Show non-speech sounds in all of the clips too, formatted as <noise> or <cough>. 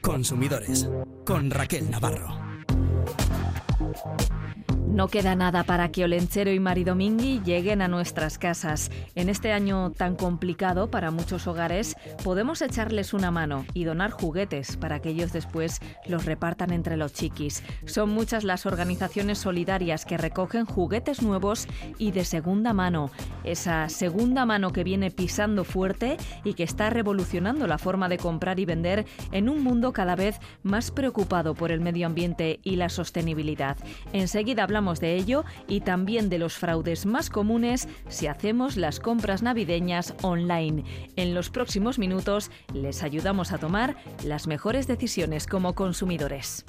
Consumidores con Raquel Navarro. No queda nada para que Olenchero y Maridomingui lleguen a nuestras casas. En este año tan complicado para muchos hogares, podemos echarles una mano y donar juguetes para que ellos después los repartan entre los chiquis. Son muchas las organizaciones solidarias que recogen juguetes nuevos y de segunda mano. Esa segunda mano que viene pisando fuerte y que está revolucionando la forma de comprar y vender en un mundo cada vez más preocupado por el medio ambiente y la sostenibilidad. Enseguida hablamos de ello y también de los fraudes más comunes si hacemos las compras navideñas online. En los próximos minutos les ayudamos a tomar las mejores decisiones como consumidores.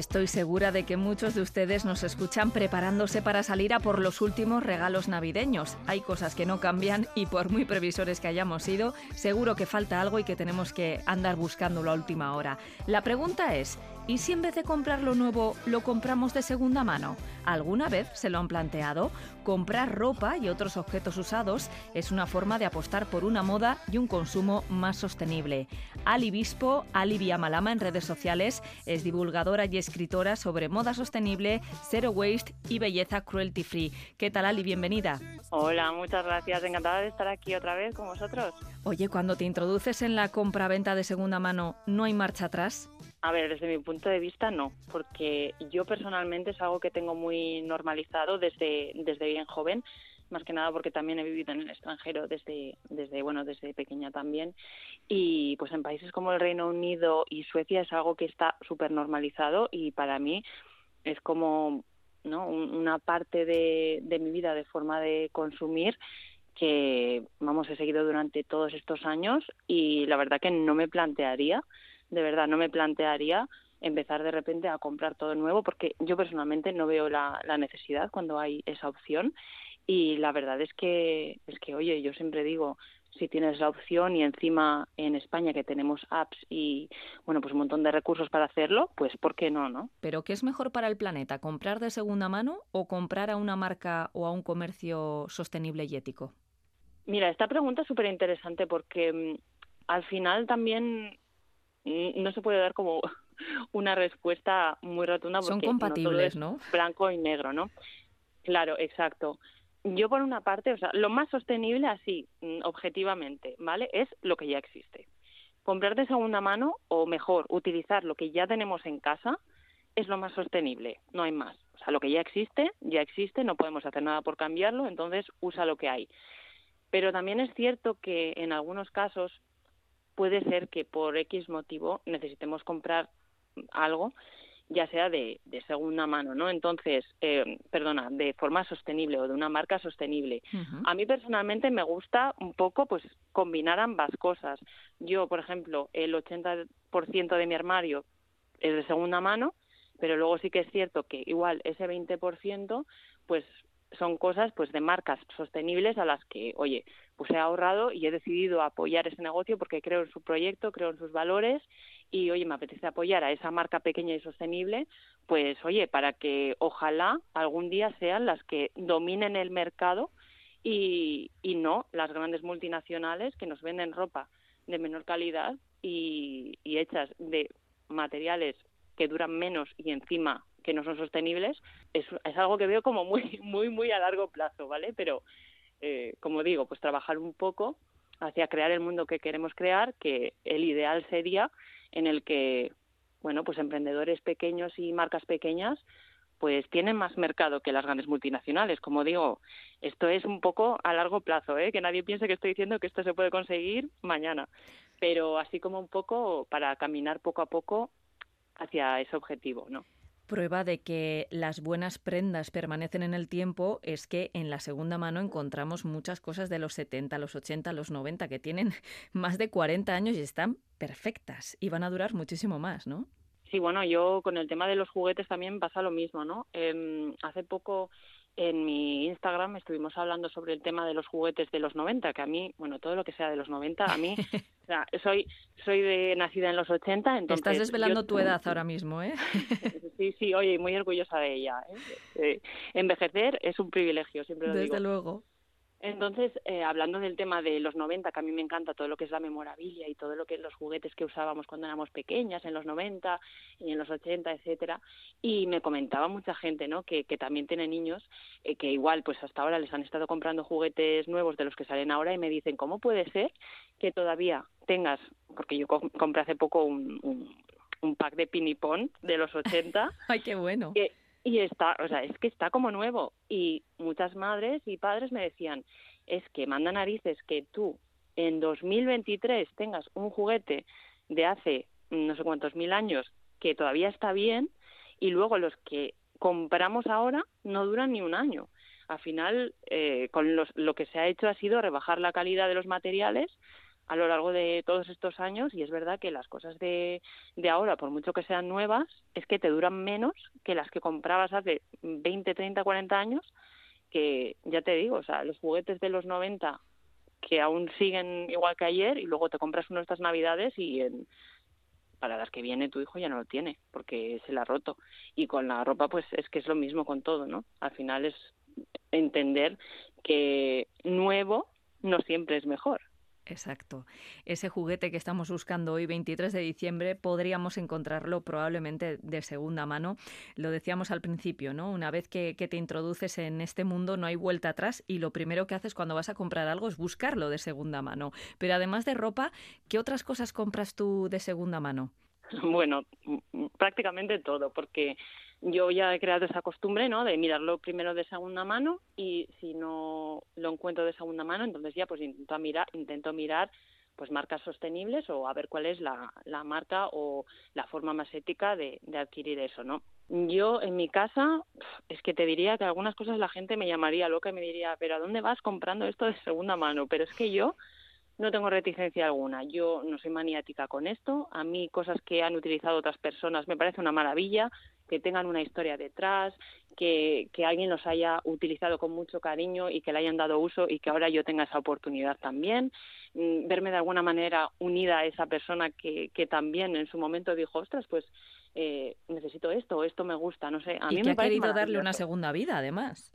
Estoy segura de que muchos de ustedes nos escuchan preparándose para salir a por los últimos regalos navideños. Hay cosas que no cambian y por muy previsores que hayamos sido, seguro que falta algo y que tenemos que andar buscándolo a última hora. La pregunta es, ¿y si en vez de comprar lo nuevo lo compramos de segunda mano? ¿Alguna vez se lo han planteado? Comprar ropa y otros objetos usados es una forma de apostar por una moda y un consumo más sostenible. Ali Bispo, Ali Viamalama en redes sociales, es divulgadora y escritora sobre moda sostenible, zero waste y belleza cruelty free. ¿Qué tal Ali? Bienvenida. Hola, muchas gracias. Encantada de estar aquí otra vez con vosotros. Oye, cuando te introduces en la compra-venta de segunda mano, ¿no hay marcha atrás? A ver, desde mi punto de vista no, porque yo personalmente es algo que tengo muy normalizado desde, desde bien joven, más que nada porque también he vivido en el extranjero desde, desde, bueno, desde pequeña también. Y pues en países como el Reino Unido y Suecia es algo que está súper normalizado y para mí es como ¿no? una parte de, de mi vida de forma de consumir que vamos he seguido durante todos estos años y la verdad que no me plantearía de verdad no me plantearía empezar de repente a comprar todo nuevo porque yo personalmente no veo la, necesidad cuando hay esa opción. Y la verdad es que es que oye yo siempre digo si tienes la opción y encima en España que tenemos apps y bueno pues un montón de recursos para hacerlo pues por qué no no pero qué es mejor para el planeta comprar de segunda mano o comprar a una marca o a un comercio sostenible y ético mira esta pregunta es súper interesante porque mm, al final también no se puede dar como <laughs> una respuesta muy rotunda porque son compatibles, no, Blanco y negro, ¿no? Claro, exacto. Yo por una parte, o sea, lo más sostenible así, mm, objetivamente, ¿vale? Es lo que ya existe. Comprar de segunda mano o mejor, utilizar lo que ya tenemos en casa es lo más sostenible, no hay más. O sea, lo que ya existe, ya existe, no podemos hacer nada por cambiarlo, entonces usa lo que hay. Pero también es cierto que en algunos casos puede ser que por X motivo necesitemos comprar algo ya sea de, segunda mano, ¿no? Entonces, eh, perdona, de forma sostenible o de una marca sostenible. A mí personalmente me gusta un poco, pues, combinar ambas cosas. Yo, por ejemplo, el 80% de mi armario es de segunda mano, pero luego sí que es cierto que igual ese 20%, pues, son cosas pues de marcas sostenibles a las que, oye, pues he ahorrado y he decidido apoyar ese negocio porque creo en su proyecto, creo en sus valores y, oye, me apetece apoyar a esa marca pequeña y sostenible, pues, oye, para que ojalá algún día sean las que dominen el mercado y, y no las grandes multinacionales que nos venden ropa de menor calidad y, y hechas de materiales que duran menos y encima que no son sostenibles, es, es algo que veo como muy, <laughs> muy, muy a largo plazo, ¿vale? Pero, eh, como digo, pues trabajar un poco hacia crear el mundo que queremos crear, que el ideal sería en el que, bueno, pues emprendedores pequeños y marcas pequeñas pues tienen más mercado que las grandes multinacionales. Como digo, esto es un poco a largo plazo, ¿eh? que nadie piense que estoy diciendo que esto se puede conseguir mañana, pero así como un poco para caminar poco a poco hacia ese objetivo, ¿no? Prueba de que las buenas prendas permanecen en el tiempo es que en la segunda mano encontramos muchas cosas de los 70, los 80, los 90 que tienen <laughs> más de 40 años y están perfectas y van a durar muchísimo más, ¿no? Sí, bueno, yo con el tema de los juguetes también pasa lo mismo, ¿no? Eh, hace poco en mi Instagram estuvimos hablando sobre el tema de los juguetes de los 90, que a mí, bueno, todo lo que sea de los 90, a mí, <laughs> o sea, soy, soy de nacida en los 80, entonces... Estás desvelando tu edad <laughs> ahora mismo, ¿eh? <laughs> sí, sí, oye, muy orgullosa de ella. ¿eh? Eh, envejecer es un privilegio, siempre lo digo. Desde luego. Entonces, eh, hablando del tema de los 90, que a mí me encanta todo lo que es la memorabilia y todo lo que los juguetes que usábamos cuando éramos pequeñas, en los 90 y en los 80, etcétera, y me comentaba mucha gente, ¿no? Que, que también tiene niños eh, que igual, pues hasta ahora les han estado comprando juguetes nuevos de los que salen ahora y me dicen, ¿cómo puede ser que todavía tengas, porque yo compré hace poco un, un, pack de pinipón de los 80. <laughs> ¡Ay, qué bueno! Y está, o sea, es que está como nuevo. Y muchas madres y padres me decían, es que manda narices que tú en 2023 tengas un juguete de hace no sé cuántos mil años que todavía está bien y luego los que compramos ahora no duran ni un año. Al final, eh, con los, lo que se ha hecho ha sido rebajar la calidad de los materiales a lo largo de todos estos años y es verdad que las cosas de, de ahora, por mucho que sean nuevas, es que te duran menos que las que comprabas hace 20, 30, 40 años, que ya te digo, o sea, los juguetes de los 90 que aún siguen igual que ayer y luego te compras uno estas navidades y en, para las que viene tu hijo ya no lo tiene porque se la ha roto. Y con la ropa pues es que es lo mismo con todo no al final es entender que nuevo no siempre es mejor Exacto. Ese juguete que estamos buscando hoy, 23 de diciembre, podríamos encontrarlo probablemente de segunda mano. Lo decíamos al principio, ¿no? Una vez que, te introduces en este mundo no hay vuelta atrás y lo primero que haces cuando vas a comprar algo es buscarlo de segunda mano. Pero además de ropa, ¿qué otras cosas compras tú de segunda mano? <laughs> Bueno, prácticamente todo, porque yo ya he creado esa costumbre, ¿no? De mirarlo primero de segunda mano y si no lo encuentro de segunda mano, entonces ya pues intento mirar, intento mirar pues marcas sostenibles o a ver cuál es la, la marca o la forma más ética de, de adquirir eso, ¿no? Yo en mi casa es que te diría que algunas cosas la gente me llamaría loca y me diría, pero ¿a dónde vas comprando esto de segunda mano? Pero es que yo no tengo reticencia alguna. Yo no soy maniática con esto. A mí cosas que han utilizado otras personas me parece una maravilla que tengan una historia detrás, que, que alguien los haya utilizado con mucho cariño y que le hayan dado uso y que ahora yo tenga esa oportunidad también. Mm, verme de alguna manera unida a esa persona que, que también en su momento dijo, ostras, pues eh, necesito esto, esto me gusta, no sé. A y mí que me ha querido darle una segunda vida, además.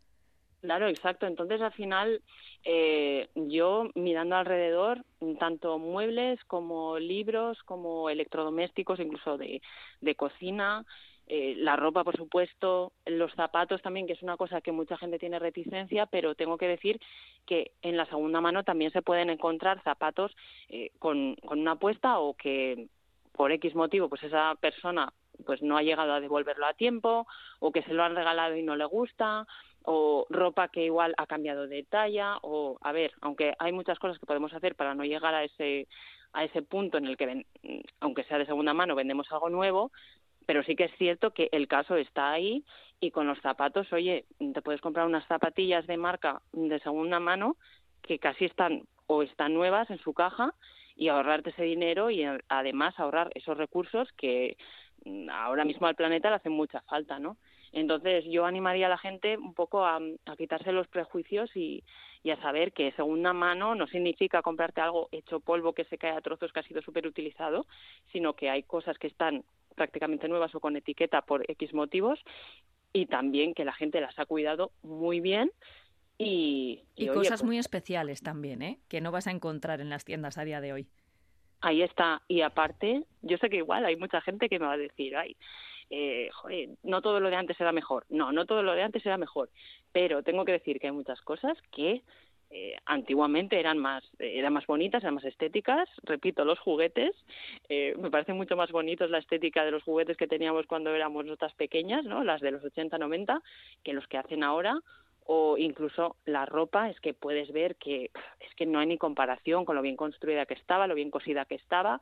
Claro, exacto. Entonces, al final, eh, yo mirando alrededor, tanto muebles como libros, como electrodomésticos, incluso de, de cocina, eh, la ropa, por supuesto, los zapatos también, que es una cosa que mucha gente tiene reticencia, pero tengo que decir que en la segunda mano también se pueden encontrar zapatos eh, con, con una apuesta o que por X motivo, pues esa persona pues no ha llegado a devolverlo a tiempo o que se lo han regalado y no le gusta o ropa que igual ha cambiado de talla o a ver aunque hay muchas cosas que podemos hacer para no llegar a ese a ese punto en el que aunque sea de segunda mano vendemos algo nuevo pero sí que es cierto que el caso está ahí y con los zapatos, oye, te puedes comprar unas zapatillas de marca de segunda mano que casi están o están nuevas en su caja y ahorrarte ese dinero y además ahorrar esos recursos que mm, ahora mismo al planeta le hacen mucha falta, ¿no? Entonces yo animaría a la gente un poco a, a quitarse los prejuicios y, y, a saber que segunda mano no significa comprarte algo hecho polvo que se cae a trozos que ha sido súper utilizado, sino que hay cosas que están prácticamente nuevas o con etiqueta por X motivos y también que la gente las ha cuidado muy bien y, y, cosas pues muy especiales también, ¿eh? que no vas a encontrar en las tiendas a día de hoy. Ahí está. Y aparte, yo sé que igual hay mucha gente que me va a decir, ay, eh, joder, no todo lo de antes era mejor. No, no todo lo de antes era mejor. Pero tengo que decir que hay muchas cosas que eh, antiguamente eran más eran más bonitas, eran más estéticas. Repito, los juguetes eh, me parece mucho más bonitos la estética de los juguetes que teníamos cuando éramos nosotras pequeñas, ¿no? Las de los 80, 90, que los que hacen ahora o incluso la ropa es que puedes ver que es que no hay ni comparación con lo bien construida que estaba, lo bien cosida que estaba.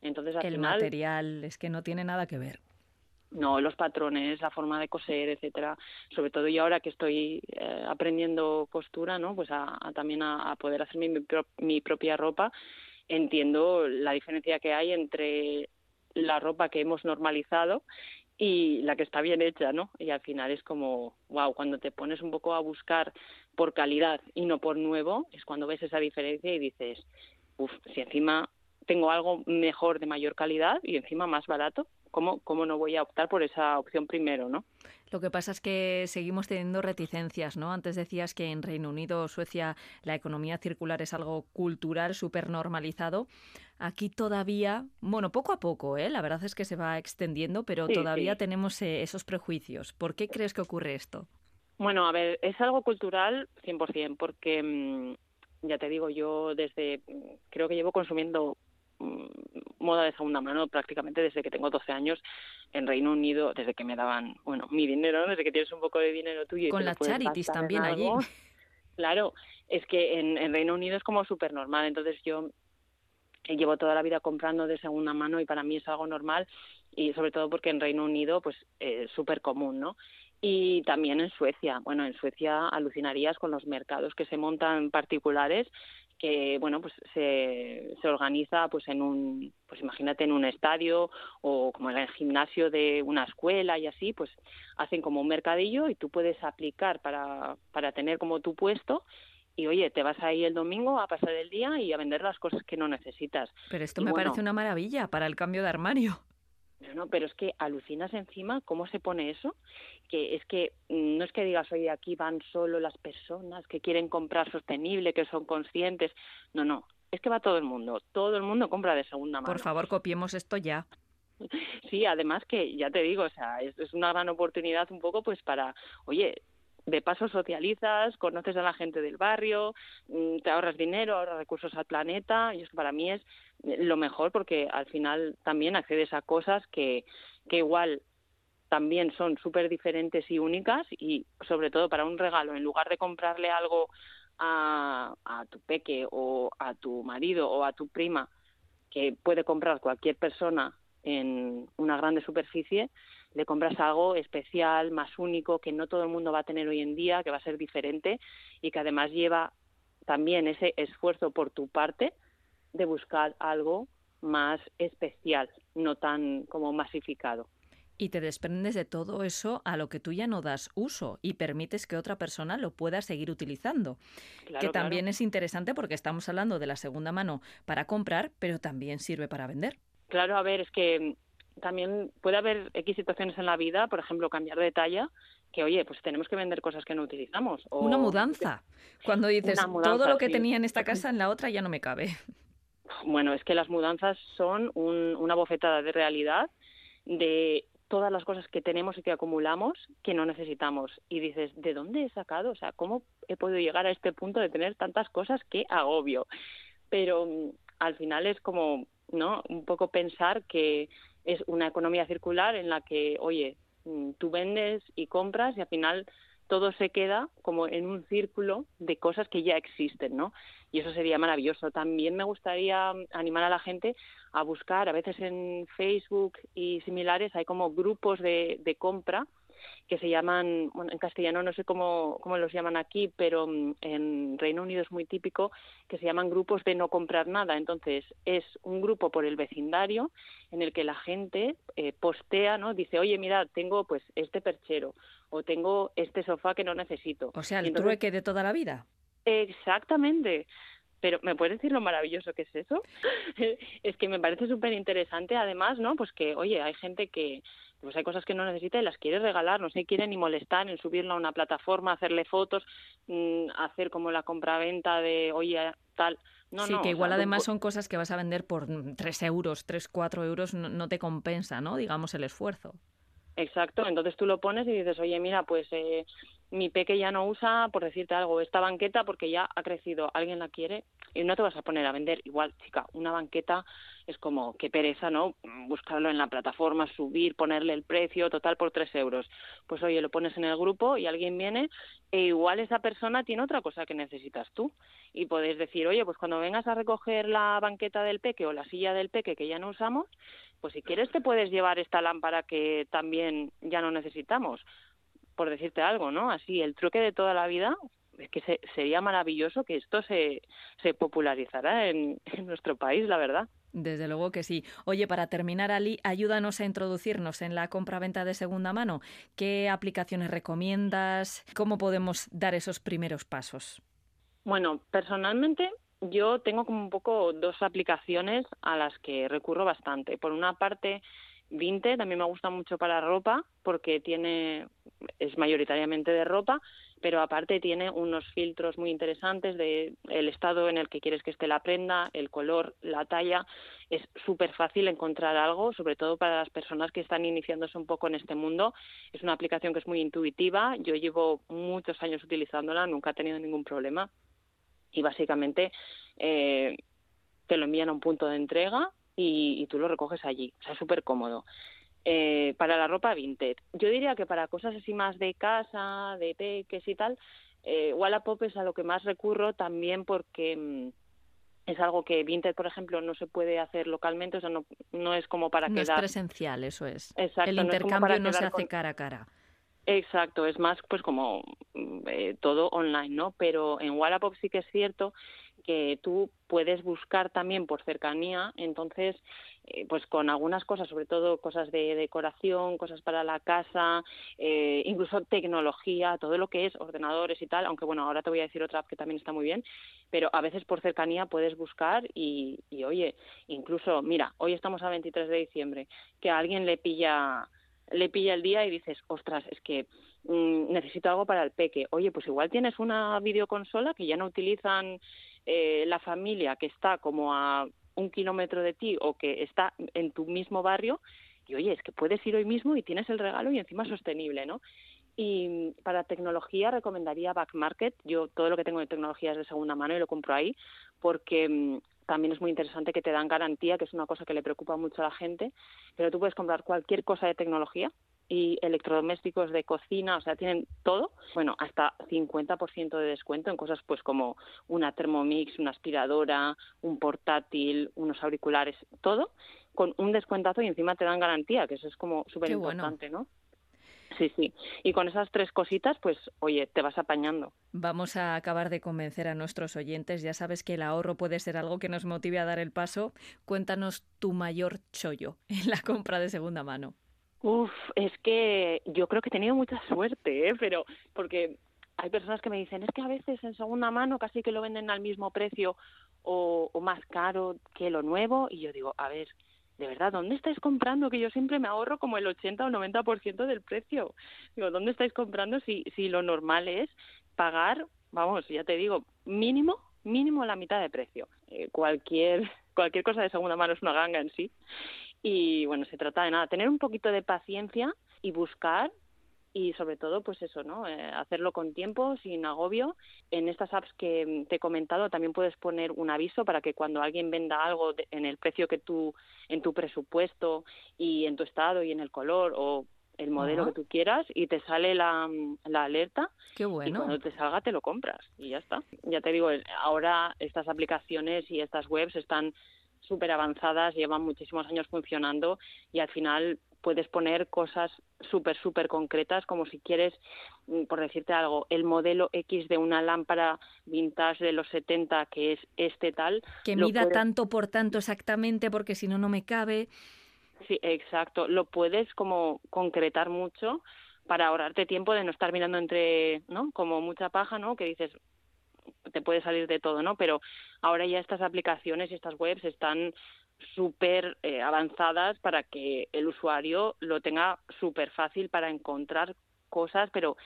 Entonces al el final, material es que no tiene nada que ver. No, los patrones, la forma de coser, etcétera. Sobre todo yo ahora que estoy eh, aprendiendo costura, ¿no? Pues a, a también a, poder hacer mi, mi, propia ropa, entiendo la diferencia que hay entre la ropa que hemos normalizado y la que está bien hecha, ¿no? Y al final es como, wow, cuando te pones un poco a buscar por calidad y no por nuevo, es cuando ves esa diferencia y dices, uff, si encima tengo algo mejor de mayor calidad y encima más barato, ¿cómo, ¿cómo no voy a optar por esa opción primero, no? Lo que pasa es que seguimos teniendo reticencias, ¿no? Antes decías que en Reino Unido o Suecia la economía circular es algo cultural súper normalizado. Aquí todavía, bueno, poco a poco, ¿eh? La verdad es que se va extendiendo, pero todavía tenemos eh, esos prejuicios. ¿Por qué crees que ocurre esto? Bueno, a ver, es algo cultural 100%, porque mm, ya te digo, yo desde, creo que llevo consumiendo moda de segunda mano prácticamente desde que tengo 12 años en Reino Unido, desde que me daban, bueno, mi dinero, desde que tienes un poco de dinero tuyo. Con las charities también allí. <laughs> Claro, es que en, en Reino Unido es como súper normal, entonces yo llevo toda la vida comprando de segunda mano y para mí es algo normal y sobre todo porque en Reino Unido pues es súper común, ¿no? Y también en Suecia. Bueno, en Suecia alucinarías con los mercados que se montan particulares que bueno pues se, se organiza pues en un pues imagínate en un estadio o como en el gimnasio de una escuela y así pues hacen como un mercadillo y tú puedes aplicar para para tener como tu puesto y oye, te vas ahí el domingo a pasar el día y a vender las cosas que no necesitas. Pero esto me parece una maravilla para el cambio de armario. No, pero es que alucinas encima cómo se pone eso, que es que mm, no es que digas, oye, aquí van solo las personas que quieren comprar sostenible, que son conscientes, no, no, es que va todo el mundo, todo el mundo compra de segunda mano. Por favor, copiemos esto ya. <laughs> Sí, además que ya te digo, o sea, es, es una gran oportunidad un poco pues para, oye, de paso socializas, conoces a la gente del barrio, mm, te ahorras dinero, ahorras recursos al planeta, y es que para mí es lo mejor porque al final también accedes a cosas que, que igual también son súper diferentes y únicas y sobre todo para un regalo, en lugar de comprarle algo a, a tu peque o a tu marido o a tu prima que puede comprar cualquier persona en una grande superficie, le compras algo especial, más único, que no todo el mundo va a tener hoy en día, que va a ser diferente y que además lleva también ese esfuerzo por tu parte de buscar algo más especial, no tan como masificado. Y te desprendes de todo eso a lo que tú ya no das uso y permites que otra persona lo pueda seguir utilizando. que también es interesante porque estamos hablando de la segunda mano para comprar, pero también sirve para vender. Claro, a ver, es que también puede haber X situaciones en la vida, por ejemplo, cambiar de talla, que oye, pues tenemos que vender cosas que no utilizamos. O, una mudanza. Cuando dices, todo lo que tenía en esta casa, en la otra ya no me cabe. <laughs> Bueno, es que las mudanzas son una bofetada de realidad de todas las cosas que tenemos y que acumulamos que no necesitamos. Y dices, ¿de dónde he sacado? O sea, ¿cómo he podido llegar a este punto de tener tantas cosas que agobio? Pero mm, al final es como, ¿no? Un poco pensar que es una economía circular en la que, oye, mm, tú vendes y compras y al final todo se queda como en un círculo de cosas que ya existen, ¿no? Y eso sería maravilloso. También me gustaría animar a la gente a buscar, a veces en Facebook y similares, hay como grupos de, de compra que se llaman, bueno, en castellano no sé cómo, cómo los llaman aquí, pero mm, en Reino Unido es muy típico, que se llaman grupos de no comprar nada. Entonces, es un grupo por el vecindario en el que la gente eh, postea, ¿no? Dice, oye, mira, tengo pues este perchero o tengo este sofá que no necesito. O sea, el trueque de toda la vida. Exactamente. Pero ¿me puedes decir lo maravilloso que es eso? <laughs> es que me parece súper interesante, además, ¿no? Pues que, oye, hay gente que, pues hay cosas que no necesita y las quiere regalar, no se quiere ni molestar en subirla a una plataforma, hacerle fotos, mm, hacer como la compraventa de, oye, tal. No, sí, que igual además son cosas que vas a vender por 3 euros, 3, 4 euros, no, te compensa, ¿no? Digamos, el esfuerzo. Exacto, entonces tú lo pones y dices, oye, mira, pues eh, mi peque ya no usa, por decirte algo, esta banqueta porque ya ha crecido, alguien la quiere y no te vas a poner a vender. Igual, chica, una banqueta es como, qué pereza, ¿no? Buscarlo en la plataforma, subir, ponerle el precio, total por tres euros. Pues oye, lo pones en el grupo y alguien viene e igual esa persona tiene otra cosa que necesitas tú. Y podéis decir, oye, pues cuando vengas a recoger la banqueta del peque o la silla del peque que ya no usamos, pues si quieres te puedes llevar esta lámpara que también ya no necesitamos por decirte algo, ¿no? Así, el truque de toda la vida, es que sería maravilloso que esto se, se popularizara en, <laughs> en nuestro país, la verdad. Desde luego que sí. Oye, para terminar, Ali, ayúdanos a introducirnos en la compra-venta de segunda mano. ¿Qué aplicaciones recomiendas? ¿Cómo podemos dar esos primeros pasos? Bueno, personalmente yo tengo como un poco dos aplicaciones a las que recurro bastante. Por una parte, Vinted también me gusta mucho para ropa porque tiene es mayoritariamente de ropa, pero aparte tiene unos filtros muy interesantes de el estado en el que quieres que esté la prenda, el color, la talla. Es súper fácil encontrar algo, sobre todo para las personas que están iniciándose un poco en este mundo. Es una aplicación que es muy intuitiva. Yo llevo muchos años utilizándola, nunca he tenido ningún problema y básicamente eh, te lo envían a un punto de entrega y, tú lo recoges allí. O sea, es súper cómodo. Eh, para la ropa vintage. Yo diría que para cosas así más de casa, de peques y tal, eh, Wallapop es a lo que más recurro también porque mm, es algo que Vinted, por ejemplo, no se puede hacer localmente, o sea, no, no es como para no quedar... es presencial, eso es. Exacto, El intercambio no, se hace cara a cara. Exacto, es más pues como eh, todo online, ¿no? Pero en Wallapop sí que es cierto que tú puedes buscar también por cercanía, entonces eh, pues con algunas cosas, sobre todo cosas de decoración, cosas para la casa, eh, incluso tecnología, todo lo que es ordenadores y tal, aunque bueno, ahora te voy a decir otra app que también está muy bien, pero a veces por cercanía puedes buscar y, y oye, incluso, mira, hoy estamos a 23 de diciembre, que a alguien le pilla le pilla el día y dices, ostras, es que mm, necesito algo para el peque. Oye, pues igual tienes una videoconsola que ya no utilizan eh, la familia que está como a un kilómetro de ti o que está en tu mismo barrio y oye, es que puedes ir hoy mismo y tienes el regalo y encima sostenible, ¿no? Y para tecnología recomendaría Back Market. Yo todo lo que tengo de tecnología es de segunda mano y lo compro ahí porque mm, también es muy interesante que te dan garantía, que es una cosa que le preocupa mucho a la gente, pero tú puedes comprar cualquier cosa de tecnología y electrodomésticos de cocina, o sea, tienen todo, bueno, hasta 50% de descuento en cosas pues como una Thermomix, una aspiradora, un portátil, unos auriculares, todo con un descuentazo y encima te dan garantía, que eso es como súper importante, ¿no? Sí, sí. Y con esas tres cositas, pues, oye, te vas apañando. Vamos a acabar de convencer a nuestros oyentes. Ya sabes que el ahorro puede ser algo que nos motive a dar el paso. Cuéntanos tu mayor chollo en la compra de segunda mano. Uf, es que yo creo que he tenido mucha suerte, ¿eh? pero porque hay personas que me dicen, es que a veces en segunda mano casi que lo venden al mismo precio o, o más caro que lo nuevo. Y yo digo, a ver, de verdad, ¿dónde estáis comprando? Que yo siempre me ahorro como el 80 o 90% del precio. Digo, ¿dónde estáis comprando si, si lo normal es pagar, vamos, ya te digo, mínimo, mínimo la mitad de precio? Eh, cualquier, cualquier cosa de segunda mano es una ganga en sí. Y bueno, se trata de nada, tener un poquito de paciencia y buscar y sobre todo pues eso no eh, hacerlo con tiempo sin agobio en estas apps que te he comentado también puedes poner un aviso para que cuando alguien venda algo en el precio que tú en tu presupuesto y en tu estado y en el color o el modelo que tú quieras y te sale la, la alerta Qué bueno. y cuando te salga te lo compras y ya está. Ya te digo, ahora estas aplicaciones y estas webs están súper avanzadas, llevan muchísimos años funcionando y al final puedes poner cosas súper, súper concretas, como si quieres, mm, por decirte algo, el modelo X de una lámpara vintage de los 70, que es este tal. Que mida tanto por tanto exactamente, porque si no, no me cabe. Sí, exacto. Lo puedes como concretar mucho para ahorrarte tiempo de no estar mirando entre, ¿no? Como mucha paja, ¿no? Que dices, te puede salir de todo, ¿no? Pero ahora ya estas aplicaciones y estas webs están súper eh, avanzadas para que el usuario lo tenga súper fácil para encontrar cosas, pero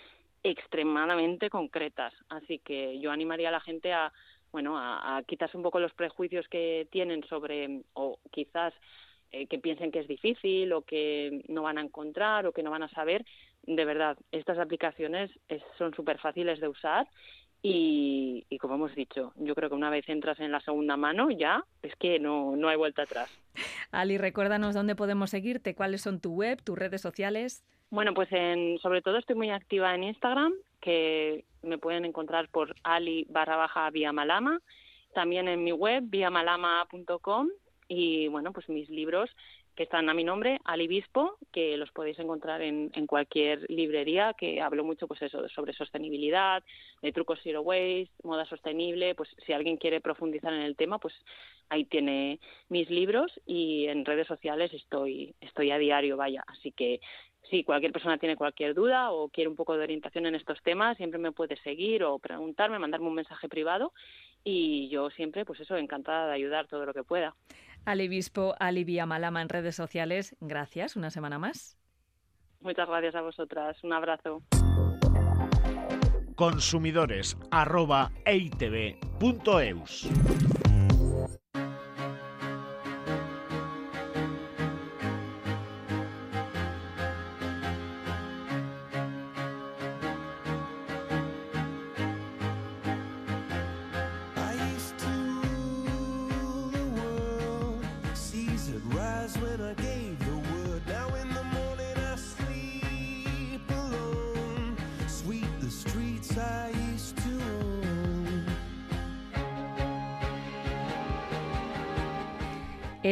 extremadamente concretas. Así que yo animaría a la gente a, bueno, a, quitarse un poco los prejuicios que tienen sobre, o quizás eh, que piensen que es difícil o que no van a encontrar o que no van a saber. De verdad, estas aplicaciones son súper fáciles de usar y, como hemos dicho, yo creo que una vez entras en la segunda mano ya es que no, no hay vuelta atrás. <laughs> Ali, recuérdanos dónde podemos seguirte, cuáles son tu web, tus redes sociales. Bueno, pues en, sobre todo estoy muy activa en Instagram, que me pueden encontrar por ali barra baja vía malama, también en mi web viamalama.com y bueno, pues mis libros que están a mi nombre, Alibispo, que los podéis encontrar en, cualquier librería, que hablo mucho pues eso, sobre sostenibilidad, de trucos zero waste, moda sostenible, pues si alguien quiere profundizar en el tema, pues ahí tiene mis libros y en redes sociales estoy, estoy a diario, vaya, así que si cualquier persona tiene cualquier duda o quiere un poco de orientación en estos temas, siempre me puede seguir o preguntarme, mandarme un mensaje privado y yo siempre, pues eso, encantada de ayudar todo lo que pueda. Alibispo, Alivia Malama en redes sociales, gracias, una semana más. Muchas gracias a vosotras, un abrazo. Consumidores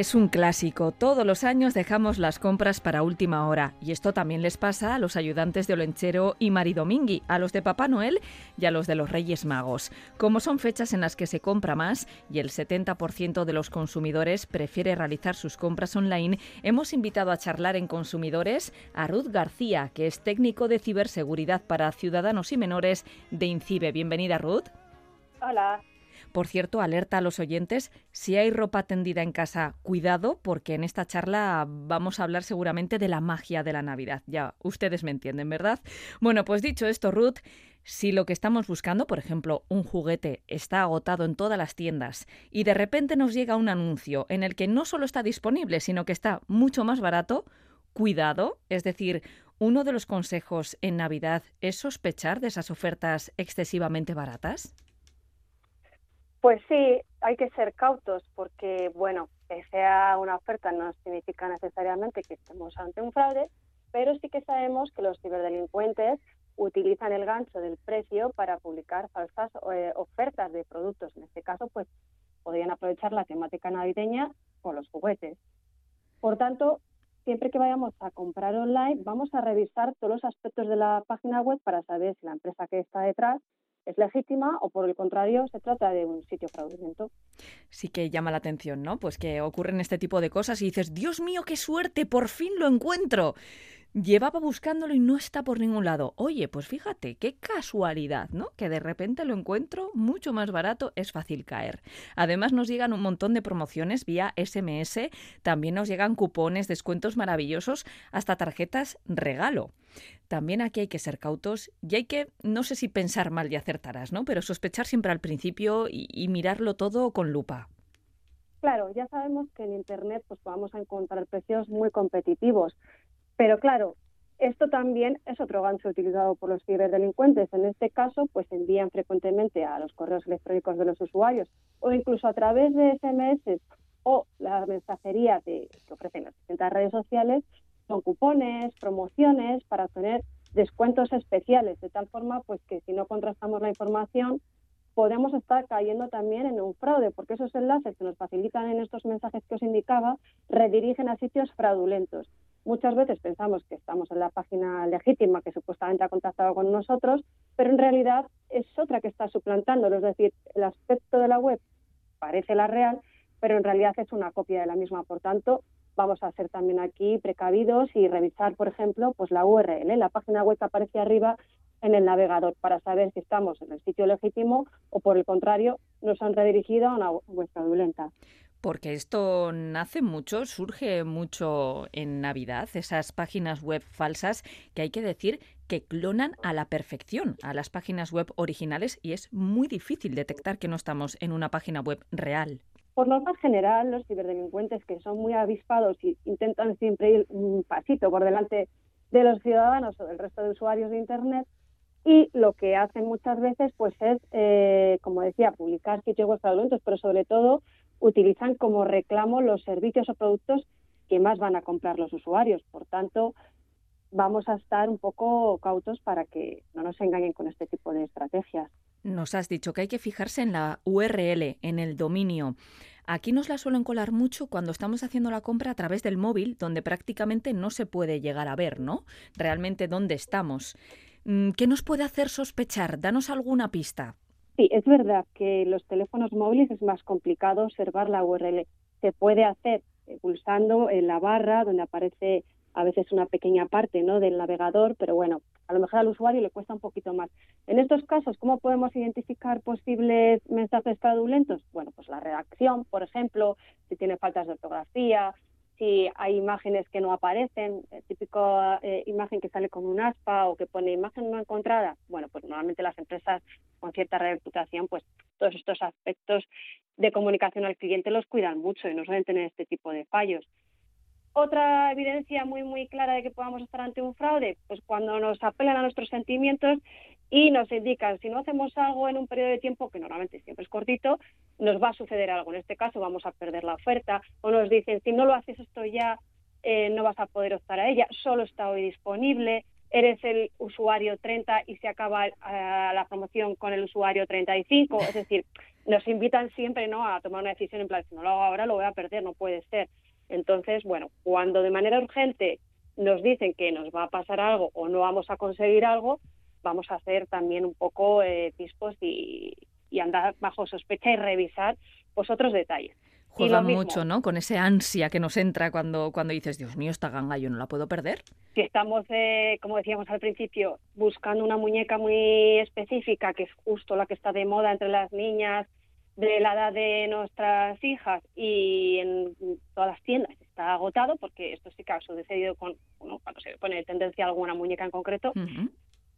Es un clásico. Todos los años dejamos las compras para última hora. Y esto también les pasa a los ayudantes de Olenchero y Maridomingui, a los de Papá Noel y a los de los Reyes Magos. Como son fechas en las que se compra más y el 70% de los consumidores prefiere realizar sus compras online, hemos invitado a charlar en Consumidores a Ruth García, que es técnico de ciberseguridad para ciudadanos y menores de INCIBE. Bienvenida, Ruth. Hola. Por cierto, alerta a los oyentes, si hay ropa tendida en casa, cuidado, porque en esta charla vamos a hablar seguramente de la magia de la Navidad. Ya, ustedes me entienden, ¿verdad? Bueno, pues dicho esto, Ruth, si lo que estamos buscando, por ejemplo, un juguete, está agotado en todas las tiendas y de repente nos llega un anuncio en el que no solo está disponible, sino que está mucho más barato, cuidado, es decir, uno de los consejos en Navidad es sospechar de esas ofertas excesivamente baratas. Pues sí, hay que ser cautos porque, bueno, que sea una oferta no significa necesariamente que estemos ante un fraude, pero sí que sabemos que los ciberdelincuentes utilizan el gancho del precio para publicar falsas eh, ofertas de productos. En este caso, pues podrían aprovechar la temática navideña con los juguetes. Por tanto, siempre que vayamos a comprar online, vamos a revisar todos los aspectos de la página web para saber si la empresa que está detrás es legítima o por el contrario se trata de un sitio fraudulento. Sí que llama la atención, ¿no? Pues que ocurren este tipo de cosas y dices, Dios mío, qué suerte, por fin lo encuentro. Llevaba buscándolo y no está por ningún lado. Oye, pues fíjate, qué casualidad, ¿no? Que de repente lo encuentro mucho más barato, es fácil caer. Además nos llegan un montón de promociones vía SMS, también nos llegan cupones, descuentos maravillosos, hasta tarjetas regalo. También aquí hay que ser cautos y hay que, no sé si pensar mal y acertarás, ¿no? Pero sospechar siempre al principio y, mirarlo todo con lupa. Claro, ya sabemos que en Internet pues vamos a encontrar precios muy competitivos pero claro, esto también es otro gancho utilizado por los ciberdelincuentes. En este caso, pues envían frecuentemente a los correos electrónicos de los usuarios o incluso a través de SMS o la mensajería que ofrecen las distintas redes sociales, son cupones, promociones para obtener descuentos especiales, de tal forma pues que si no contrastamos la información podemos estar cayendo también en un fraude, porque esos enlaces que nos facilitan en estos mensajes que os indicaba redirigen a sitios fraudulentos. Muchas veces pensamos que estamos en la página legítima que supuestamente ha contactado con nosotros, pero en realidad es otra que está suplantando. Es decir, el aspecto de la web parece la real, pero en realidad es una copia de la misma. Por tanto, vamos a ser también aquí precavidos y revisar, por ejemplo, pues la URL, la página web que aparece arriba en el navegador para saber si estamos en el sitio legítimo o, por el contrario, nos han redirigido a una web fraudulenta. Porque esto nace mucho, surge mucho en Navidad, esas páginas web falsas que hay que decir que clonan a la perfección a las páginas web originales y es muy difícil detectar que no estamos en una página web real. Por lo más general, los ciberdelincuentes que son muy avispados y intentan siempre ir un pasito por delante de los ciudadanos o del resto de usuarios de Internet, y lo que hacen muchas veces pues es, eh, como decía, publicar sitios web fraudulentos, pero sobre todo utilizan como reclamo los servicios o productos que más van a comprar los usuarios. Por tanto, vamos a estar un poco cautos para que no nos engañen con este tipo de estrategias. Nos has dicho que hay que fijarse en la URL, en el dominio. Aquí nos la suelen colar mucho cuando estamos haciendo la compra a través del móvil, donde prácticamente no se puede llegar a ver, ¿no? Realmente dónde estamos. Mm, ¿Qué nos puede hacer sospechar? Danos alguna pista. Sí, es verdad que los teléfonos móviles es más complicado observar la URL. Se puede hacer eh, pulsando en la barra donde aparece a veces una pequeña parte ¿no? del navegador, pero bueno, a lo mejor al usuario le cuesta un poquito más. En estos casos, ¿cómo podemos identificar posibles mensajes fraudulentos? Bueno, pues la redacción, por ejemplo, si tiene faltas de ortografía, si hay imágenes que no aparecen, típico eh, imagen que sale con un aspa o que pone imagen no encontrada, bueno, pues normalmente las empresas con cierta reputación, pues todos estos aspectos de comunicación al cliente los cuidan mucho y no suelen tener este tipo de fallos. Otra evidencia muy, muy clara de que podamos estar ante un fraude, pues cuando nos apelan a nuestros sentimientos y nos indican si no hacemos algo en un periodo de tiempo, que normalmente siempre es cortito, nos va a suceder algo. En este caso vamos a perder la oferta o nos dicen si no lo haces esto ya, eh, no vas a poder optar a ella, solo está hoy disponible, eres el usuario 30 y se acaba eh, la promoción con el usuario 35. Es decir, nos invitan siempre ¿no? a tomar una decisión en plan, si no lo hago ahora lo voy a perder, no puede ser. Entonces, bueno, cuando de manera urgente nos dicen que nos va a pasar algo o no vamos a conseguir algo, vamos a hacer también un poco eh, y, andar bajo sospecha y revisar pues otros detalles. Juega mucho, ¿no? Con ese ansia que nos entra cuando, cuando dices, Dios mío, esta ganga yo no la puedo perder. Si estamos, eh, como decíamos al principio, buscando una muñeca muy específica, que es justo la que está de moda entre las niñas, de la edad de nuestras hijas y en todas las tiendas está agotado, porque esto sí que ha sucedido con, cuando se pone tendencia a alguna muñeca en concreto,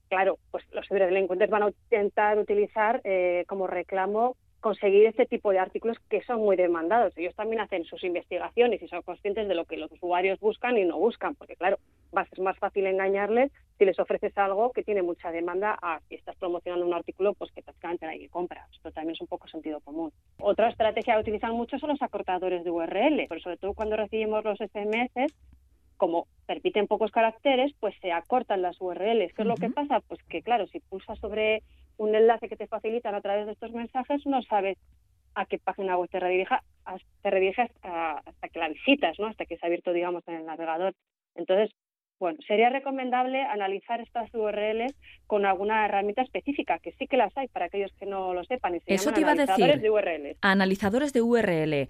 claro, pues los ciberdelincuentes van a intentar utilizar eh, como reclamo conseguir este tipo de artículos que son muy demandados. Ellos también hacen sus investigaciones y son conscientes de lo que los usuarios buscan y no buscan, porque claro, va a ser más fácil engañarles si les ofreces algo que tiene mucha demanda a si estás promocionando un artículo pues que prácticamente nadie compra. Esto también es un poco sentido común. Otra estrategia que utilizan mucho son los acortadores de URL, pero sobre todo cuando recibimos los SMS, como permiten pocos caracteres, pues se acortan las URLs. ¿Qué es lo que pasa? Pues que claro, si pulsas sobre un enlace que te facilitan a través de estos mensajes, no sabes a qué página web te redirija, te rediriges hasta que la visitas, ¿no? hasta que se ha abierto, digamos, en el navegador. Entonces, bueno, sería recomendable analizar estas URLs con alguna herramienta específica, que sí que las hay para aquellos que no lo sepan. Y se Eso te iba a decir. De URL. Analizadores de URL.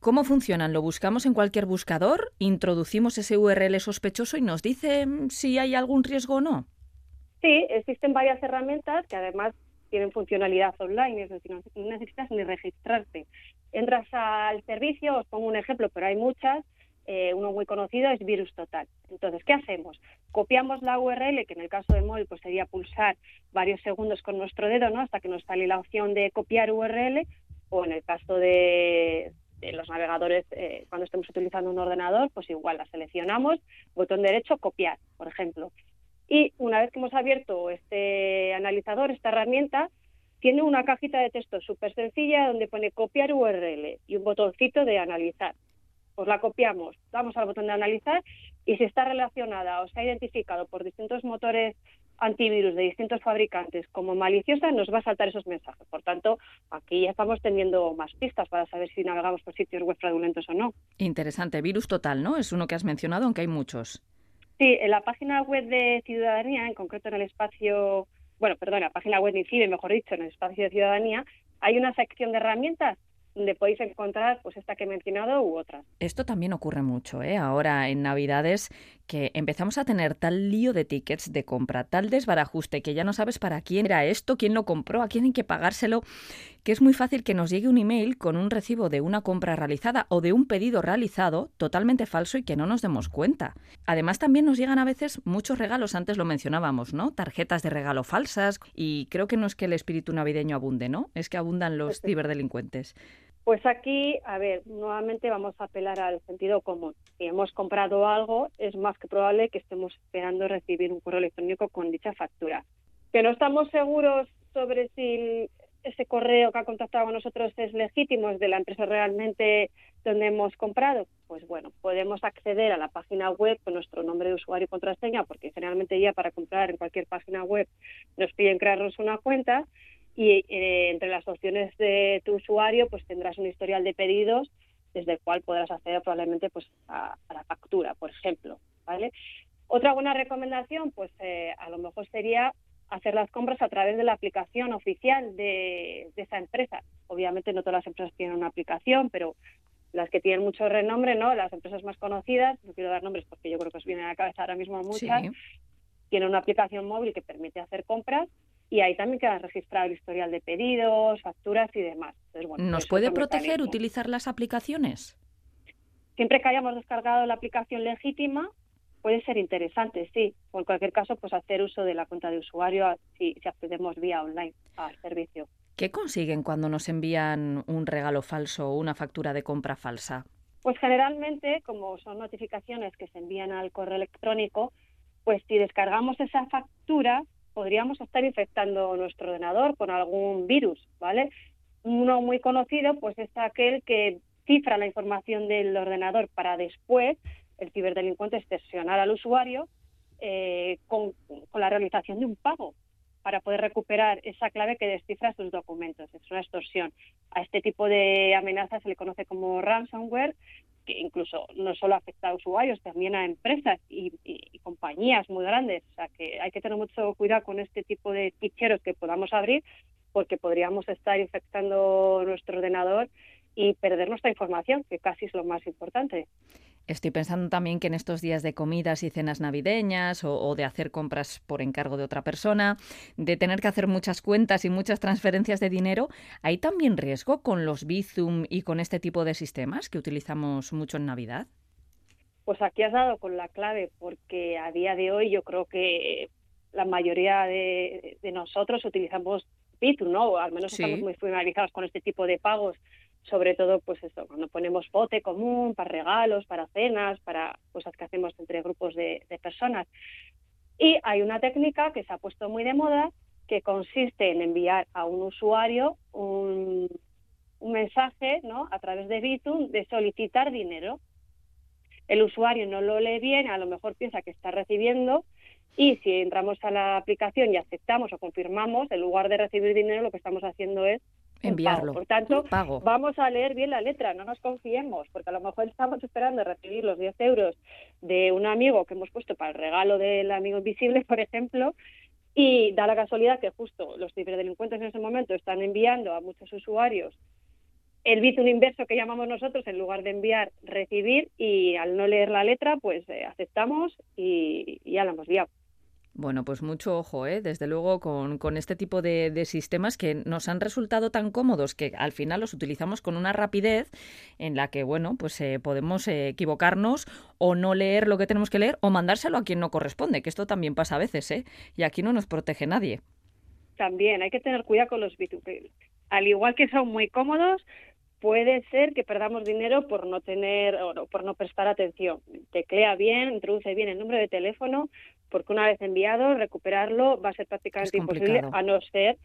¿Cómo funcionan? ¿Lo buscamos en cualquier buscador? ¿Introducimos ese URL sospechoso y nos dice mm, si hay algún riesgo o no? Sí, existen varias herramientas que además tienen funcionalidad online, es decir, no necesitas ni registrarte. Entras al servicio, os pongo un ejemplo, pero hay muchas. Eh, uno muy conocido es Virus Total. Entonces, ¿qué hacemos? Copiamos la URL, que en el caso de móvil pues sería pulsar varios segundos con nuestro dedo, ¿no? Hasta que nos sale la opción de copiar URL, o en el caso de, los navegadores, eh, cuando estemos utilizando un ordenador, pues igual la seleccionamos, botón derecho, copiar, por ejemplo. Y una vez que hemos abierto este analizador, esta herramienta, tiene una cajita de texto súper sencilla donde pone copiar URL y un botoncito de analizar. Pues la copiamos, damos al botón de analizar y si está relacionada o se ha identificado por distintos motores antivirus de distintos fabricantes como maliciosa, nos va a saltar esos mensajes. Por tanto, aquí ya estamos teniendo más pistas para saber si navegamos por sitios web fraudulentos o no. Interesante. Virus total, ¿no? Es uno que has mencionado, aunque hay muchos. Sí, en la página web de Ciudadanía, en concreto en el espacio, bueno, perdón, en la página web de INCIBE, mejor dicho, en el espacio de Ciudadanía, hay una sección de herramientas donde podéis encontrar pues esta que he mencionado u otras. Esto también ocurre mucho, ¿eh? Ahora en Navidades que empezamos a tener tal lío de tickets de compra, tal desbarajuste que ya no sabes para quién era esto, quién lo compró, a quién hay que pagárselo, que es muy fácil que nos llegue un email con un recibo de una compra realizada o de un pedido realizado totalmente falso y que no nos demos cuenta. Además también nos llegan a veces muchos regalos, antes lo mencionábamos, ¿no? Tarjetas de regalo falsas y creo que no es que el espíritu navideño abunde, ¿no? Es que abundan los ciberdelincuentes. Pues aquí, a ver, nuevamente vamos a apelar al sentido común. Si hemos comprado algo, es más que probable que estemos esperando recibir un correo electrónico con dicha factura. Que no estamos seguros sobre si ese correo que ha contactado con nosotros es legítimo, es de la empresa realmente donde hemos comprado, pues bueno, podemos acceder a la página web con nuestro nombre de usuario y contraseña, porque generalmente ya para comprar en cualquier página web nos piden crearnos una cuenta y eh, entre las opciones de tu usuario pues tendrás un historial de pedidos desde el cual podrás acceder probablemente pues a, la factura, por ejemplo, ¿vale? Otra buena recomendación, pues eh, a lo mejor sería hacer las compras a través de la aplicación oficial de, de, esa empresa. Obviamente no todas las empresas tienen una aplicación, pero las que tienen mucho renombre, ¿no? Las empresas más conocidas, no quiero dar nombres porque yo creo que os vienen a la cabeza ahora mismo muchas, tienen una aplicación móvil que permite hacer compras y ahí también queda registrado el historial de pedidos, facturas y demás. ¿Nos puede proteger utilizar las aplicaciones? Siempre que hayamos descargado la aplicación legítima, puede ser interesante, sí. O en cualquier caso, pues hacer uso de la cuenta de usuario si, si accedemos vía online al servicio. ¿Qué consiguen cuando nos envían un regalo falso o una factura de compra falsa? Pues generalmente, como son notificaciones que se envían al correo electrónico, pues si descargamos esa factura, podríamos estar infectando nuestro ordenador con algún virus, ¿vale? Uno muy conocido, pues es aquel que cifra la información del ordenador para después el ciberdelincuente extorsionar al usuario eh, con, con la realización de un pago para poder recuperar esa clave que descifra sus documentos. Es una extorsión. A este tipo de amenazas se le conoce como ransomware, que incluso no solo afecta a usuarios, también a empresas y, compañías muy grandes. O sea que hay que tener mucho cuidado con este tipo de ficheros que podamos abrir, porque podríamos estar infectando nuestro ordenador y perder nuestra información, que casi es lo más importante. Estoy pensando también que en estos días de comidas y cenas navideñas o, de hacer compras por encargo de otra persona, de tener que hacer muchas cuentas y muchas transferencias de dinero, ¿hay también riesgo con los Bizum y con este tipo de sistemas que utilizamos mucho en Navidad? Pues aquí has dado con la clave, porque a día de hoy yo creo que la mayoría de, nosotros utilizamos Bizum, ¿no? O al menos estamos muy familiarizados con este tipo de pagos sobre todo pues eso, cuando ponemos bote común para regalos, para cenas, para cosas que hacemos entre grupos de, personas. Y hay una técnica que se ha puesto muy de moda que consiste en enviar a un usuario un, un mensaje ¿no? a través de Bitum de solicitar dinero. El usuario no lo lee bien, a lo mejor piensa que está recibiendo y si entramos a la aplicación y aceptamos o confirmamos, en lugar de recibir dinero, lo que estamos haciendo es enviarlo. Por tanto, vamos a leer bien la letra, no nos confiemos, porque a lo mejor estamos esperando recibir los 10 euros de un amigo que hemos puesto para el regalo del amigo invisible, por ejemplo, y da la casualidad que justo los ciberdelincuentes en ese momento están enviando a muchos usuarios el bizum inverso que llamamos nosotros, en lugar de enviar, recibir, y al no leer la letra, pues eh, aceptamos y, y ya la hemos liado. Bueno, pues mucho ojo, ¿eh? desde luego, con, con este tipo de, sistemas que nos han resultado tan cómodos que al final los utilizamos con una rapidez en la que, bueno, pues eh, podemos eh, equivocarnos o no leer lo que tenemos que leer o mandárselo a quien no corresponde, que esto también pasa a veces, ¿eh? Y aquí no nos protege nadie. También hay que tener cuidado con los B2B. Al igual que son muy cómodos, puede ser que perdamos dinero por no tener o por no prestar atención. Teclea bien, introduce bien el número de teléfono, porque una vez enviado, recuperarlo va a ser prácticamente imposible, a no ser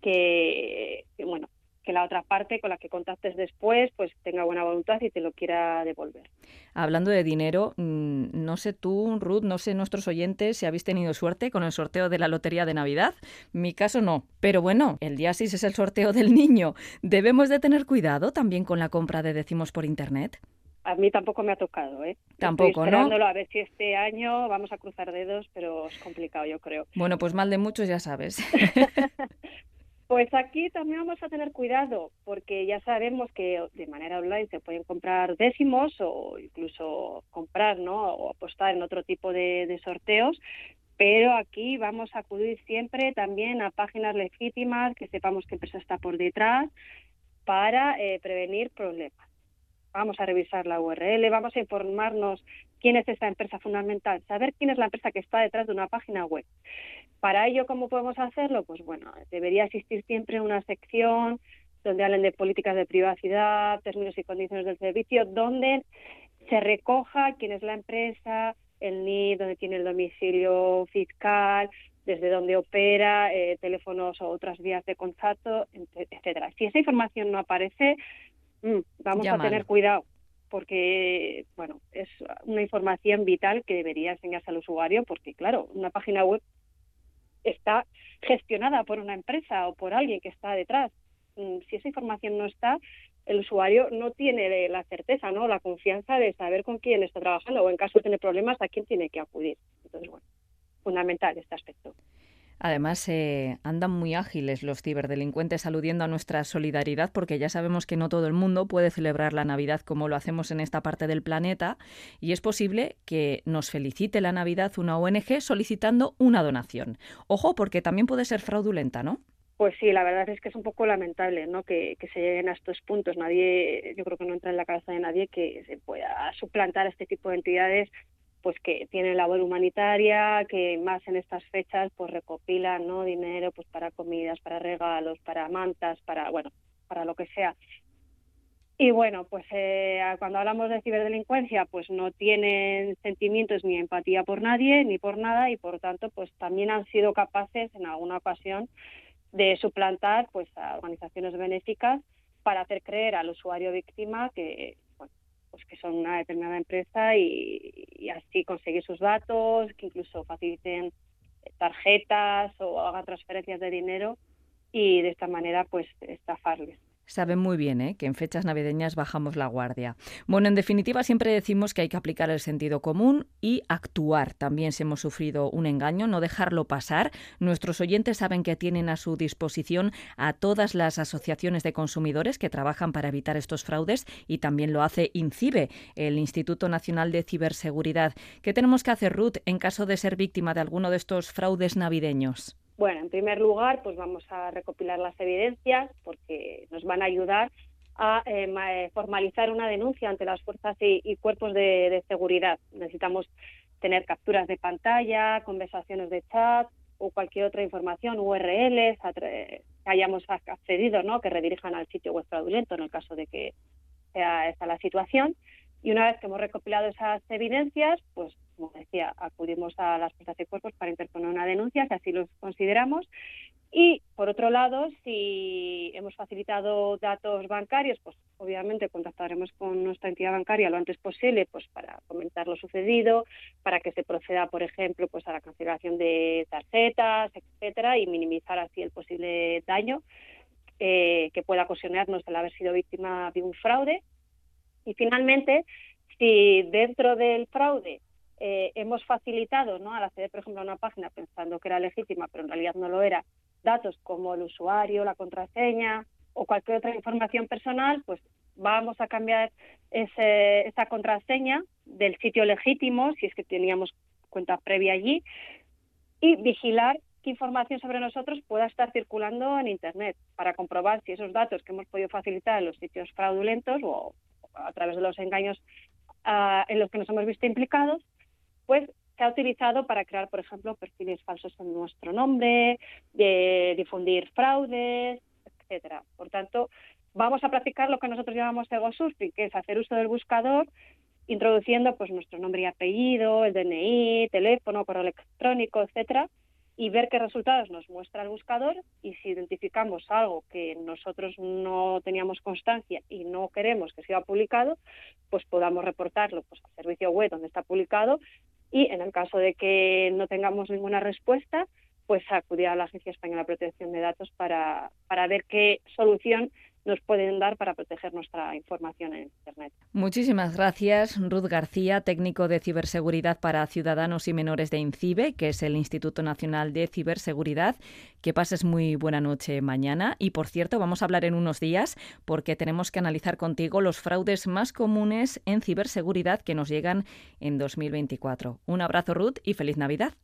que, bueno, que la otra parte con la que contactes después pues tenga buena voluntad y te lo quiera devolver. Hablando de dinero, mm, no sé tú, Ruth, no sé nuestros oyentes si habéis tenido suerte con el sorteo de la Lotería de Navidad. Mi caso no. Pero bueno, el día 6 es el sorteo del niño. ¿Debemos de tener cuidado también con la compra de decimos por Internet? A mí tampoco me ha tocado, ¿eh? Tampoco, Estoy ¿no? a ver si este año vamos a cruzar dedos, pero es complicado, yo creo. Bueno, pues mal de muchos ya sabes. <laughs> pues aquí también vamos a tener cuidado, porque ya sabemos que de manera online se pueden comprar décimos o incluso comprar, ¿no? O apostar en otro tipo de, sorteos, pero aquí vamos a acudir siempre también a páginas legítimas, que sepamos qué empresa está por detrás, para eh, prevenir problemas vamos a revisar la URL, vamos a informarnos quién es esa empresa fundamental, saber quién es la empresa que está detrás de una página web. Para ello, ¿cómo podemos hacerlo? Pues bueno, debería existir siempre una sección donde hablen de políticas de privacidad, términos y condiciones del servicio, donde se recoja quién es la empresa, el NID, donde tiene el domicilio fiscal, desde dónde opera, eh, teléfonos o otras vías de contacto, etcétera. Si esa información no aparece, Mm, vamos a tener cuidado porque bueno es una información vital que debería enseñarse al usuario porque claro una página web está gestionada por una empresa o por alguien que está detrás. Mm, si esa información no está, el usuario no tiene la certeza, ¿no? La confianza de saber con quién está trabajando o en caso de tener problemas a quién tiene que acudir. Entonces, bueno, fundamental este aspecto. Además, eh, andan muy ágiles los ciberdelincuentes aludiendo a nuestra solidaridad porque ya sabemos que no todo el mundo puede celebrar la Navidad como lo hacemos en esta parte del planeta y es posible que nos felicite la Navidad una ONG solicitando una donación. Ojo, porque también puede ser fraudulenta, ¿no? Pues sí, la verdad es que es un poco lamentable ¿no? que, que, se lleguen a estos puntos. Nadie, yo creo que no entra en la cabeza de nadie que se pueda suplantar a este tipo de entidades pues que tienen labor humanitaria, que más en estas fechas pues recopilan ¿no? dinero pues para comidas, para regalos, para mantas, para bueno, para lo que sea. Y bueno, pues eh, cuando hablamos de ciberdelincuencia, pues no tienen sentimientos ni empatía por nadie ni por nada y por tanto, pues también han sido capaces en alguna ocasión de suplantar pues a organizaciones benéficas para hacer creer al usuario víctima que pues que son una determinada empresa y, así conseguir sus datos, que incluso faciliten tarjetas o hagan transferencias de dinero y de esta manera pues estafarles. Saben muy bien ¿eh? que en fechas navideñas bajamos la guardia. Bueno, en definitiva, siempre decimos que hay que aplicar el sentido común y actuar. También si hemos sufrido un engaño, no dejarlo pasar. Nuestros oyentes saben que tienen a su disposición a todas las asociaciones de consumidores que trabajan para evitar estos fraudes y también lo hace INCIBE, el Instituto Nacional de Ciberseguridad. ¿Qué tenemos que hacer, Ruth, en caso de ser víctima de alguno de estos fraudes navideños? Bueno, en primer lugar, pues vamos a recopilar las evidencias porque nos van a ayudar a eh, eh, formalizar una denuncia ante las fuerzas y, cuerpos de, seguridad. Necesitamos tener capturas de pantalla, conversaciones de chat o cualquier otra información, URLs que hayamos accedido, ¿no? que redirijan al sitio web fraudulento en el caso de que sea esa la situación. Y una vez que hemos recopilado esas evidencias, pues como decía, acudimos a las fuerzas de cuerpos para interponer una denuncia, que así lo consideramos. Y, por otro lado, si hemos facilitado datos bancarios, pues obviamente contactaremos con nuestra entidad bancaria lo antes posible pues para comentar lo sucedido, para que se proceda, por ejemplo, pues a la cancelación de tarjetas, etcétera, y minimizar así el posible daño eh, que pueda ocasionarnos el haber sido víctima de un fraude. Y finalmente, si dentro del fraude eh, hemos facilitado, ¿no? al acceder, por ejemplo, a una página pensando que era legítima, pero en realidad no lo era, datos como el usuario, la contraseña o cualquier otra información personal, pues vamos a cambiar ese, esa contraseña del sitio legítimo, si es que teníamos cuenta previa allí, y vigilar qué información sobre nosotros pueda estar circulando en Internet para comprobar si esos datos que hemos podido facilitar en los sitios fraudulentos o a través de los engaños ah, en los que nos hemos visto implicados pues se ha utilizado para crear, por ejemplo, perfiles falsos en nuestro nombre, de difundir fraudes, etcétera. Por tanto, vamos a practicar lo que nosotros llamamos ego surfing, que es hacer uso del buscador introduciendo pues nuestro nombre y apellido, el DNI, teléfono, correo electrónico, etcétera, y ver qué resultados nos muestra el buscador y si identificamos algo que nosotros no teníamos constancia y no queremos que sea publicado, pues podamos reportarlo pues, al servicio web donde está publicado y en el caso de que no tengamos ninguna respuesta, pues acudir a la Agencia Española de Protección de Datos para, para ver qué solución nos pueden dar para proteger nuestra información en Internet. Muchísimas gracias, Ruth García, técnico de ciberseguridad para ciudadanos y menores de INCIBE, que es el Instituto Nacional de Ciberseguridad. Que pases muy buena noche mañana. Y por cierto, vamos a hablar en unos días porque tenemos que analizar contigo los fraudes más comunes en ciberseguridad que nos llegan en 2024. Un abrazo, Ruth, y feliz Navidad.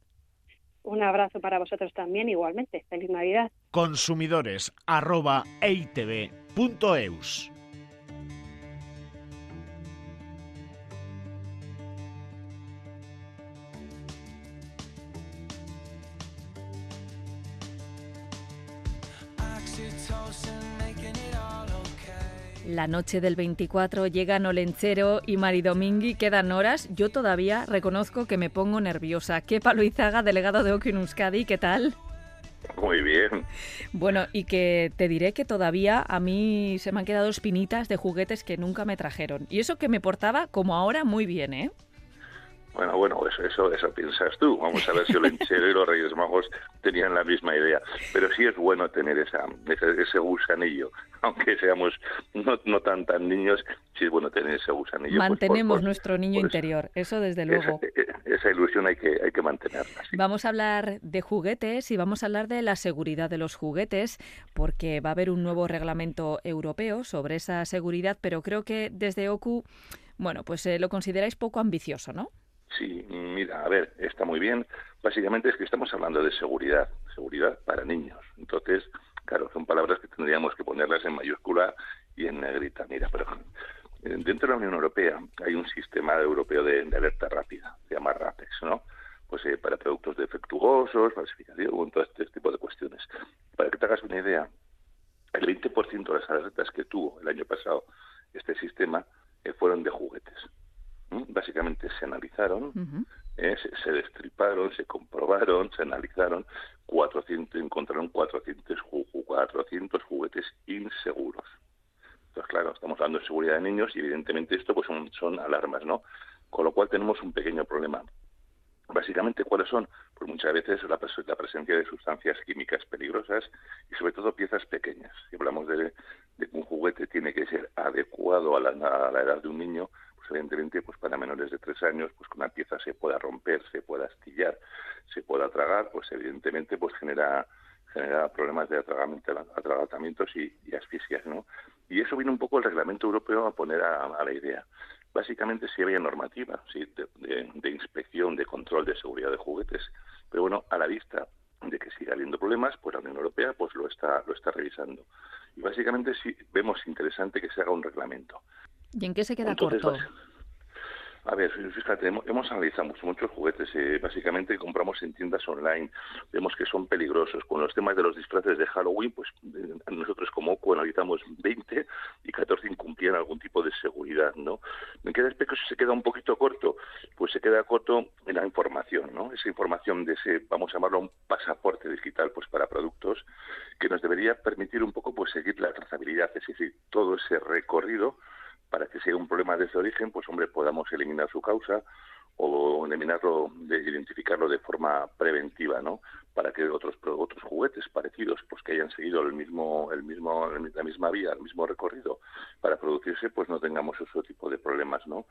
Un abrazo para vosotros también, igualmente. Feliz Navidad. Consumidores La noche del 24 llegan Olenchero y Maridomingui, quedan horas. Yo todavía reconozco que me pongo nerviosa. ¿Qué Palo Izaga, delegado de Euskadi, ¿qué tal? Muy bien. Bueno, y que te diré que todavía a mí se me han quedado espinitas de juguetes que nunca me trajeron. Y eso que me portaba como ahora muy bien, ¿eh? Bueno, bueno, eso, eso, eso piensas tú. Vamos a ver si el lenchero y los Reyes Magos tenían la misma idea. Pero sí es bueno tener esa, ese, gusanillo, <laughs> aunque seamos no, no tan tan niños, sí es bueno tener ese gusanillo. Pues, Mantenemos nuestro niño interior, eso desde luego. Esa, ilusión hay que, hay que mantenerla. Vamos a hablar de juguetes y vamos a hablar de la seguridad de los juguetes, porque va a haber un nuevo reglamento europeo sobre esa seguridad, pero creo que desde OCU, bueno, pues eh, lo consideráis poco ambicioso, ¿no? Sí, mira, a ver, está muy bien. Básicamente es que estamos hablando de seguridad, seguridad para niños. Entonces, claro, son palabras que tendríamos que ponerlas en mayúscula y en negrita. Mira, pero eh, dentro de la Unión Europea hay un sistema europeo de, alerta rápida, se llama RAPEX, ¿no? Pues eh, para productos defectuosos, falsificación, todo este tipo de cuestiones. Para que te hagas una idea, el 20% de las alertas que tuvo el año pasado este sistema eh, fueron de juguetes. Básicamente se analizaron, eh, se, destriparon, se comprobaron, se analizaron, 400, encontraron 400, 400 juguetes inseguros. Entonces, claro, estamos hablando de seguridad de niños y evidentemente esto pues son, son alarmas, ¿no? Con lo cual tenemos un pequeño problema. Básicamente, ¿cuáles son? Pues muchas veces la, la, presencia de sustancias químicas peligrosas y sobre todo piezas pequeñas. Si hablamos de, de que un juguete tiene que ser adecuado a la, a la edad de un niño, evidentemente pues para menores de tres años pues que una pieza se pueda romper se pueda astillar se pueda tragar pues evidentemente pues genera genera problemas de atragantamientos y, asfixias no y eso viene un poco el reglamento europeo a poner a, la idea básicamente sí había normativa sí de, de, inspección de control de seguridad de juguetes pero bueno a la vista de que siga habiendo problemas, pues la Unión Europea pues lo está lo está revisando. Y básicamente sí vemos interesante que se haga un reglamento. ¿Y en qué se queda corto? A ver, fíjate, hemos analizado muchos juguetes. Eh, básicamente compramos en tiendas online. Vemos que son peligrosos. Con los temas de los disfraces de Halloween, pues eh, nosotros como OCU analizamos 20 y 14 incumplían algún tipo de seguridad, ¿no? ¿En qué aspecto se queda un poquito corto? Pues se queda corto en la información, ¿no? Esa información de ese, vamos a llamarlo un pasaporte digital, pues para productos, que nos debería permitir un poco pues seguir la trazabilidad, es decir, todo ese recorrido para que sea un problema de ese origen, pues hombre, podamos eliminar su causa o eliminarlo, de identificarlo de forma preventiva, ¿no? Para que otros otros juguetes parecidos, pues que hayan seguido el mismo el mismo la misma vía, el mismo recorrido para producirse, pues no tengamos ese tipo de problemas, ¿no?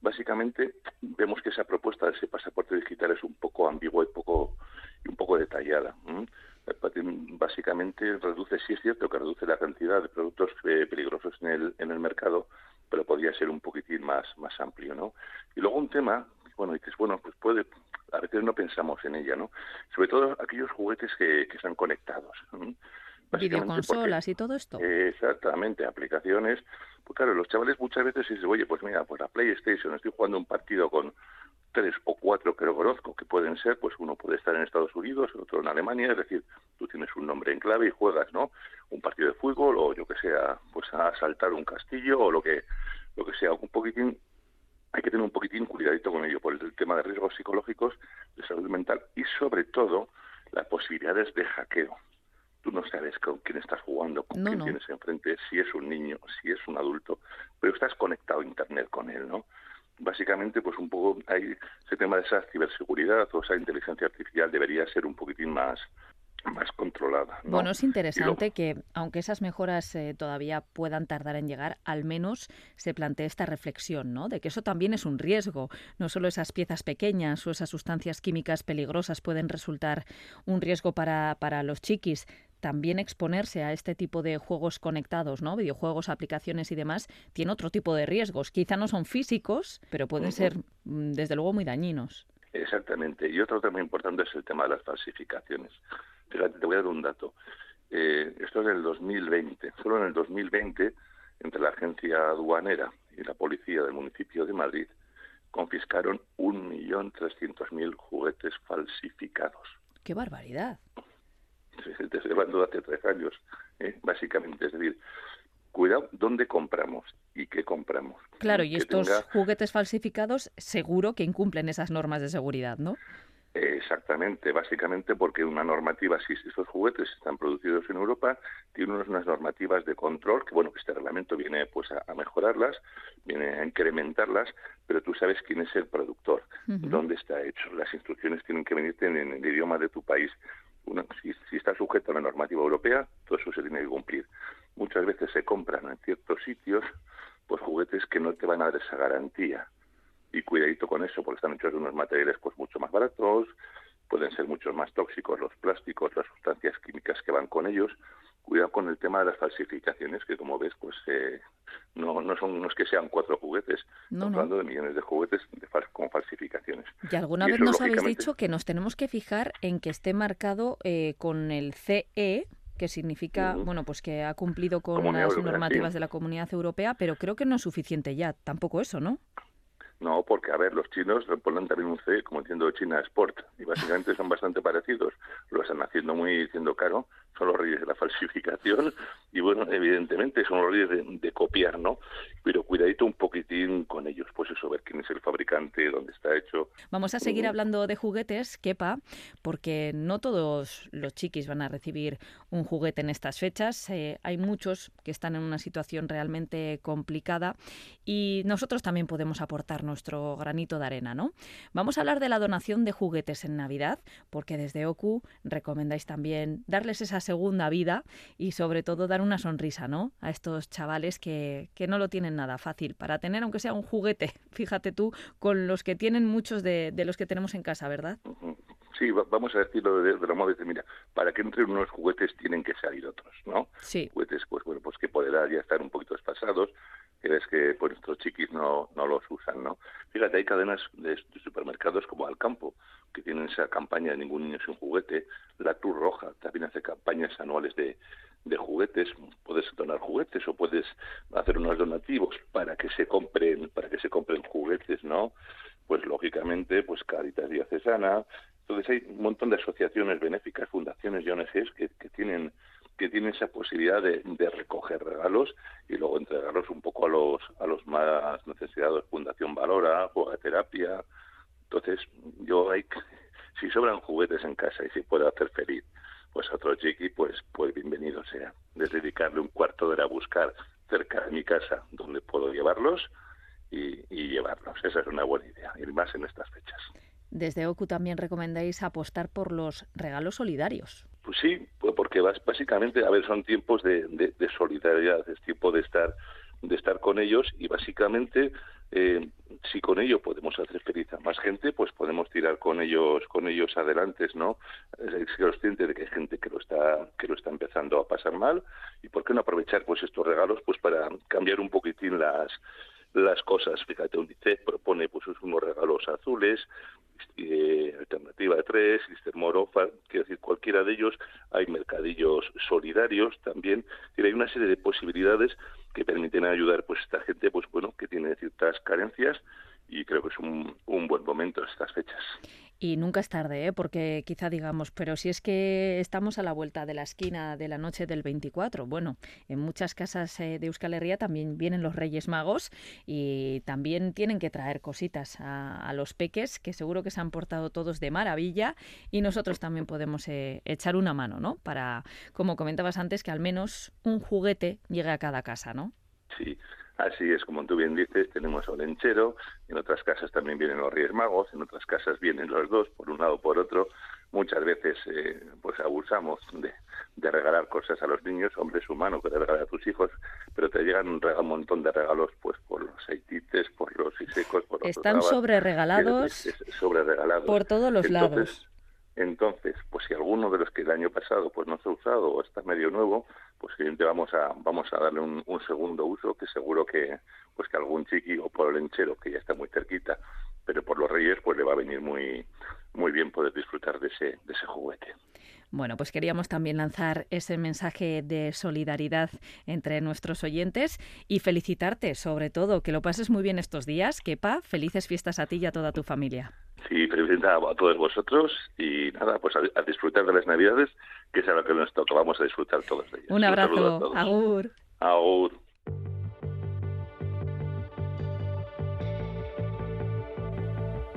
Básicamente vemos que esa propuesta de ese pasaporte digital es un poco ambigua y poco y un poco detallada. Básicamente reduce, sí es cierto que reduce la cantidad de productos eh, peligrosos en el, en el mercado, pero podría ser un poquitín más, más amplio, ¿no? Y luego un tema, bueno, y que es bueno, pues puede, a veces no pensamos en ella, ¿no? Sobre todo aquellos juguetes que, que están conectados. Videoconsolas y todo esto. Exactamente, aplicaciones. Pues claro, los chavales muchas veces dicen, oye, pues mira, pues la PlayStation, estoy jugando un partido con tres o cuatro que lo conozco, que pueden ser, pues uno puede estar en Estados Unidos, el otro en Alemania, es decir, tú tienes un nombre en clave y juegas, ¿no? Un partido de fútbol o yo que sea, pues a asaltar un castillo o lo que, lo que sea, un poquitín, hay que tener un poquitín cuidadito con ello por el tema de riesgos psicológicos, de salud mental y sobre todo las posibilidades de hackeo. Tú no sabes con quién estás jugando, con quién tienes enfrente, si es un niño, si es un adulto, pero estás conectado a Internet con él, ¿no? Básicamente pues un poco hay ese tema de esa ciberseguridad o esa inteligencia artificial debería ser un poquitín más más controlada. Bueno, es interesante que, aunque esas mejoras eh, todavía puedan tardar en llegar, al menos se plantee esta reflexión, ¿no? De que eso también es un riesgo. No solo esas piezas pequeñas o esas sustancias químicas peligrosas pueden resultar un riesgo para, para los chiquis, también exponerse a este tipo de juegos conectados, ¿no? Videojuegos, aplicaciones y demás, tiene otro tipo de riesgos. Quizá no son físicos, pero pueden ser, mm, desde luego, muy dañinos. Exactamente. Y otro tema importante es el tema de las falsificaciones. Fíjate, te voy a dar un dato. Eh, esto es del 2020. Solo en el 2020, entre la agencia aduanera y la policía del municipio de Madrid, confiscaron 1.300.000 juguetes falsificados. ¡Qué barbaridad! <laughs> te estoy hablando de hace tres años, ¿eh? básicamente. Es decir, cuidado dónde compramos y qué compramos. Claro, y estos juguetes falsificados seguro que incumplen esas normas de seguridad, ¿no? Exactamente, básicamente porque una normativa, si estos juguetes están producidos en Europa, tienen unas normativas de control, que bueno, este reglamento viene pues a, mejorarlas, viene a incrementarlas, pero tú sabes quién es el productor, dónde está hecho. Las instrucciones tienen que venirte en, el idioma de tu país. Si, si está sujeto a la normativa europea, todo eso se tiene que cumplir. Muchas veces se compran en ciertos sitios pues juguetes que no te van a dar esa garantía. Y cuidadito con eso, porque están hechos de unos materiales pues mucho más baratos, pueden ser mucho más tóxicos los plásticos, las sustancias químicas que van con ellos, cuidado con el tema de las falsificaciones, que como ves, pues eh, no, no son no es que sean cuatro juguetes, estamos hablando de millones de juguetes de con falsificaciones. Y alguna vez nos habéis dicho que nos tenemos que fijar en que esté marcado eh, con el CE, que significa, bueno, pues que ha cumplido con las normativas de la Comunidad Europea, pero creo que no es suficiente ya, tampoco eso, ¿no? No, porque, a ver, los chinos ponen también un C como diciendo China Sport, y básicamente son bastante parecidos. Lo están haciendo muy diciendo caro, son los reyes de la falsificación, y bueno, evidentemente son los reyes de, copiar, ¿no? Pero cuidadito un poquitín con ellos, pues eso, ver quién es el fabricante, dónde está hecho. Vamos a seguir hablando de juguetes, Kepa, porque no todos los chiquis van a recibir un juguete en estas fechas. Eh, hay muchos que están en una situación realmente complicada y nosotros también podemos aportar nuestro granito de arena, ¿no? Vamos a hablar de la donación de juguetes en Navidad, porque desde OCU recomendáis también darles esa segunda vida y sobre todo dar una sonrisa, ¿no? A estos chavales que, que no lo tienen nada fácil para tener, aunque sea un juguete, <laughs> fíjate tú, con los que tienen muchos de, de los que tenemos en casa, ¿verdad? Sí, vamos a decirlo de, de la moda, mira, para que entren unos juguetes tienen que salir otros, ¿no? Sí. Juguetes, pues bueno, pues que podrán ya estar un poquito despasados, que es que pues nuestros chiquis no, no los usan, ¿no? Fíjate, hay cadenas de, supermercados como Alcampo, que tienen esa campaña de ningún niño sin juguete, la Cruz Roja también hace campañas anuales de, de juguetes, puedes donar juguetes o puedes hacer unos donativos para que se compren, para que se compren juguetes, ¿no? Pues lógicamente, pues Caritas Diocesana, entonces hay un montón de asociaciones benéficas, fundaciones y ONGs que, que tienen que tienen esa posibilidad de, recoger regalos y luego entregarlos un poco a los a los más necesitados. Fundación Valora Juega Terapia entonces yo hay si sobran juguetes en casa y si puedo hacer feliz pues a otro chiqui pues pues bienvenido sea. De dedicarle un cuarto de hora a buscar cerca de mi casa donde puedo llevarlos y, y llevarlos esa es una buena idea y más en estas fechas desde OCU también recomendáis apostar por los regalos solidarios. Pues sí, pues porque básicamente, a ver, son tiempos de, de, solidaridad, es tiempo de estar de estar con ellos y básicamente eh, si con ello podemos hacer feliz a más gente, pues podemos tirar con ellos con ellos adelante, ¿no? Es consciente de que hay gente que lo está que lo está empezando a pasar mal y por qué no aprovechar pues estos regalos pues para cambiar un poquitín las las cosas. Fíjate, UNICEF propone pues unos regalos azules, eh, alternativa de tres, Sister Morofa, quiero decir, cualquiera de ellos. Hay mercadillos solidarios también. Hay una serie de posibilidades que permiten ayudar pues esta gente pues bueno que tiene ciertas carencias y creo que es un, un buen momento estas fechas. Y nunca es tarde, ¿eh? porque quizá digamos, pero si es que estamos a la vuelta de la esquina de la noche del 24, bueno, en muchas casas eh, de Euskal Herria también vienen los Reyes Magos y también tienen que traer cositas a, los peques, que seguro que se han portado todos de maravilla y nosotros también podemos eh, echar una mano, ¿no? Para, como comentabas antes, que al menos un juguete llegue a cada casa, ¿no? Sí, Así es, como tú bien dices, tenemos Olenchero, en otras casas también vienen los Reyes Magos, en otras casas vienen los dos, por un lado o por otro. Muchas veces eh, pues abusamos de, regalar cosas a los niños, hombres humanos que te regalan a tus hijos, pero te llegan un, un montón de regalos pues por los aceitites, por los secos, por los Están sobre regalados, sobre regalados por todos los lados. Entonces, pues si alguno de los que el año pasado pues no se ha usado o está medio nuevo, pues siguiente vamos a vamos a darle un, segundo uso que seguro que pues que algún chiqui o por el enchero que ya está muy cerquita, pero por los Reyes pues le va a venir muy muy bien poder disfrutar de ese de ese juguete. Bueno, pues queríamos también lanzar ese mensaje de solidaridad entre nuestros oyentes y felicitarte, sobre todo, que lo pases muy bien estos días. Kepa, felices fiestas a ti y a toda tu familia. Sí, felicita a todos vosotros y nada, pues a, disfrutar de las Navidades, que es a lo que nos toca. Vamos a disfrutar todos de ellas. Un abrazo. Agur. Agur.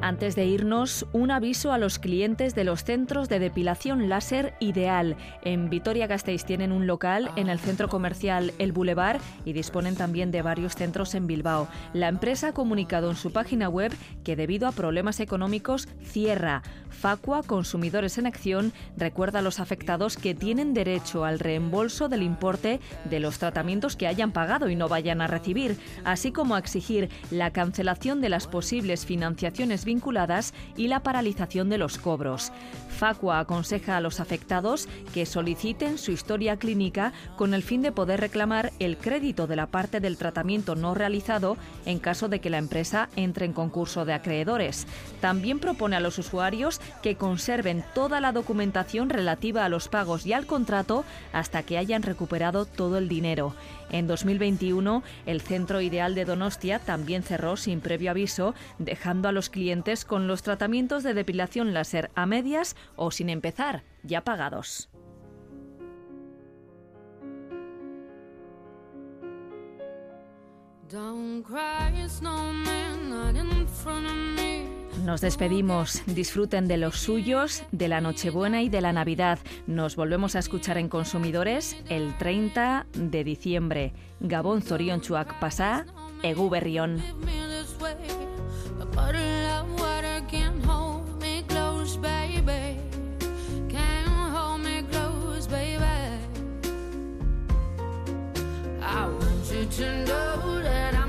Antes de irnos, un aviso a los clientes de los centros de depilación láser Ideal. En Vitoria-Gasteiz tienen un local en el centro comercial El Boulevard y disponen también de varios centros en Bilbao. La empresa ha comunicado en su página web que debido a problemas económicos cierra. Facua Consumidores en Acción recuerda a los afectados que tienen derecho al reembolso del importe de los tratamientos que hayan pagado y no vayan a recibir, así como a exigir la cancelación de las posibles financiaciones vinculadas y la paralización de los cobros. Facua aconseja a los afectados que soliciten su historia clínica con el fin de poder reclamar el crédito de la parte del tratamiento no realizado en caso de que la empresa entre en concurso de acreedores. También propone a los usuarios que conserven toda la documentación relativa a los pagos y al contrato hasta que hayan recuperado todo el dinero. En 2021, el Centro Ideal de Donostia también cerró sin previo aviso, dejando a los clientes con los tratamientos de depilación láser a medias o sin empezar, ya pagados. Nos despedimos. Disfruten de los suyos, de la Nochebuena y de la Navidad. Nos volvemos a escuchar en Consumidores el 30 de diciembre. Gabón Zorion Chuac Pasá, Egu Berrión. Water can't hold me close, baby. Can't hold me close, baby. I want you to know that I